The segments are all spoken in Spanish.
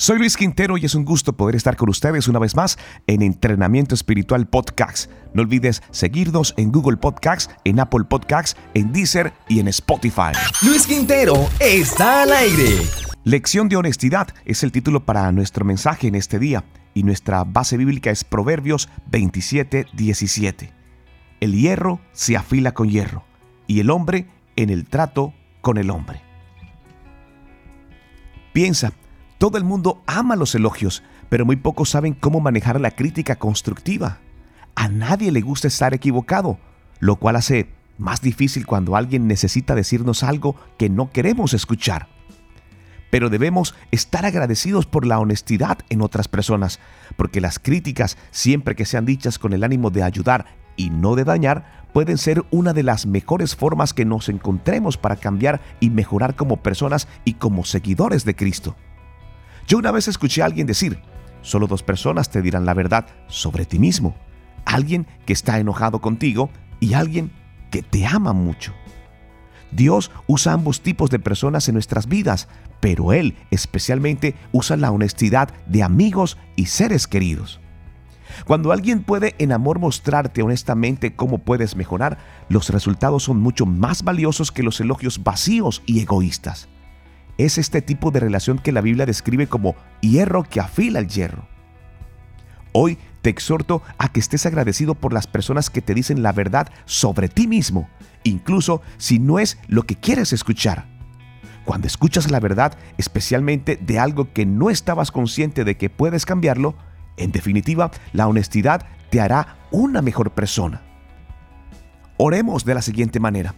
Soy Luis Quintero y es un gusto poder estar con ustedes una vez más en Entrenamiento Espiritual Podcast. No olvides seguirnos en Google Podcasts, en Apple Podcasts, en Deezer y en Spotify. Luis Quintero está al aire. Lección de honestidad es el título para nuestro mensaje en este día y nuestra base bíblica es Proverbios 27, 17. El hierro se afila con hierro y el hombre en el trato con el hombre. Piensa, todo el mundo ama los elogios, pero muy pocos saben cómo manejar la crítica constructiva. A nadie le gusta estar equivocado, lo cual hace más difícil cuando alguien necesita decirnos algo que no queremos escuchar. Pero debemos estar agradecidos por la honestidad en otras personas, porque las críticas, siempre que sean dichas con el ánimo de ayudar y no de dañar, pueden ser una de las mejores formas que nos encontremos para cambiar y mejorar como personas y como seguidores de Cristo. Yo una vez escuché a alguien decir, solo dos personas te dirán la verdad sobre ti mismo. Alguien que está enojado contigo y alguien que te ama mucho. Dios usa ambos tipos de personas en nuestras vidas, pero Él especialmente usa la honestidad de amigos y seres queridos. Cuando alguien puede en amor mostrarte honestamente cómo puedes mejorar, los resultados son mucho más valiosos que los elogios vacíos y egoístas es este tipo de relación que la Biblia describe como hierro que afila el hierro. Hoy te exhorto a que estés agradecido por las personas que te dicen la verdad sobre ti mismo, incluso si no es lo que quieres escuchar. Cuando escuchas la verdad, especialmente de algo que no estabas consciente de que puedes cambiarlo, en definitiva, la honestidad te hará una mejor persona. Oremos de la siguiente manera.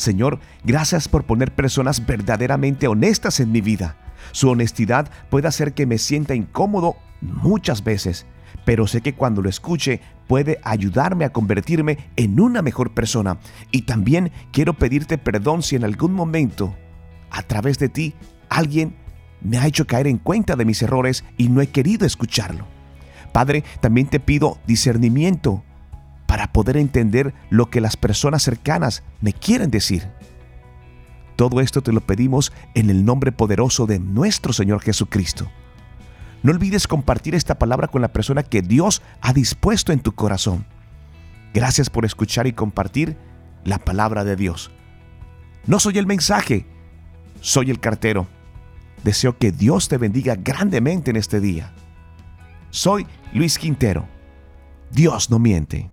Señor, gracias por poner personas verdaderamente honestas en mi vida. Su honestidad puede hacer que me sienta incómodo muchas veces, pero sé que cuando lo escuche puede ayudarme a convertirme en una mejor persona. Y también quiero pedirte perdón si en algún momento, a través de ti, alguien me ha hecho caer en cuenta de mis errores y no he querido escucharlo. Padre, también te pido discernimiento para poder entender lo que las personas cercanas me quieren decir. Todo esto te lo pedimos en el nombre poderoso de nuestro Señor Jesucristo. No olvides compartir esta palabra con la persona que Dios ha dispuesto en tu corazón. Gracias por escuchar y compartir la palabra de Dios. No soy el mensaje, soy el cartero. Deseo que Dios te bendiga grandemente en este día. Soy Luis Quintero. Dios no miente.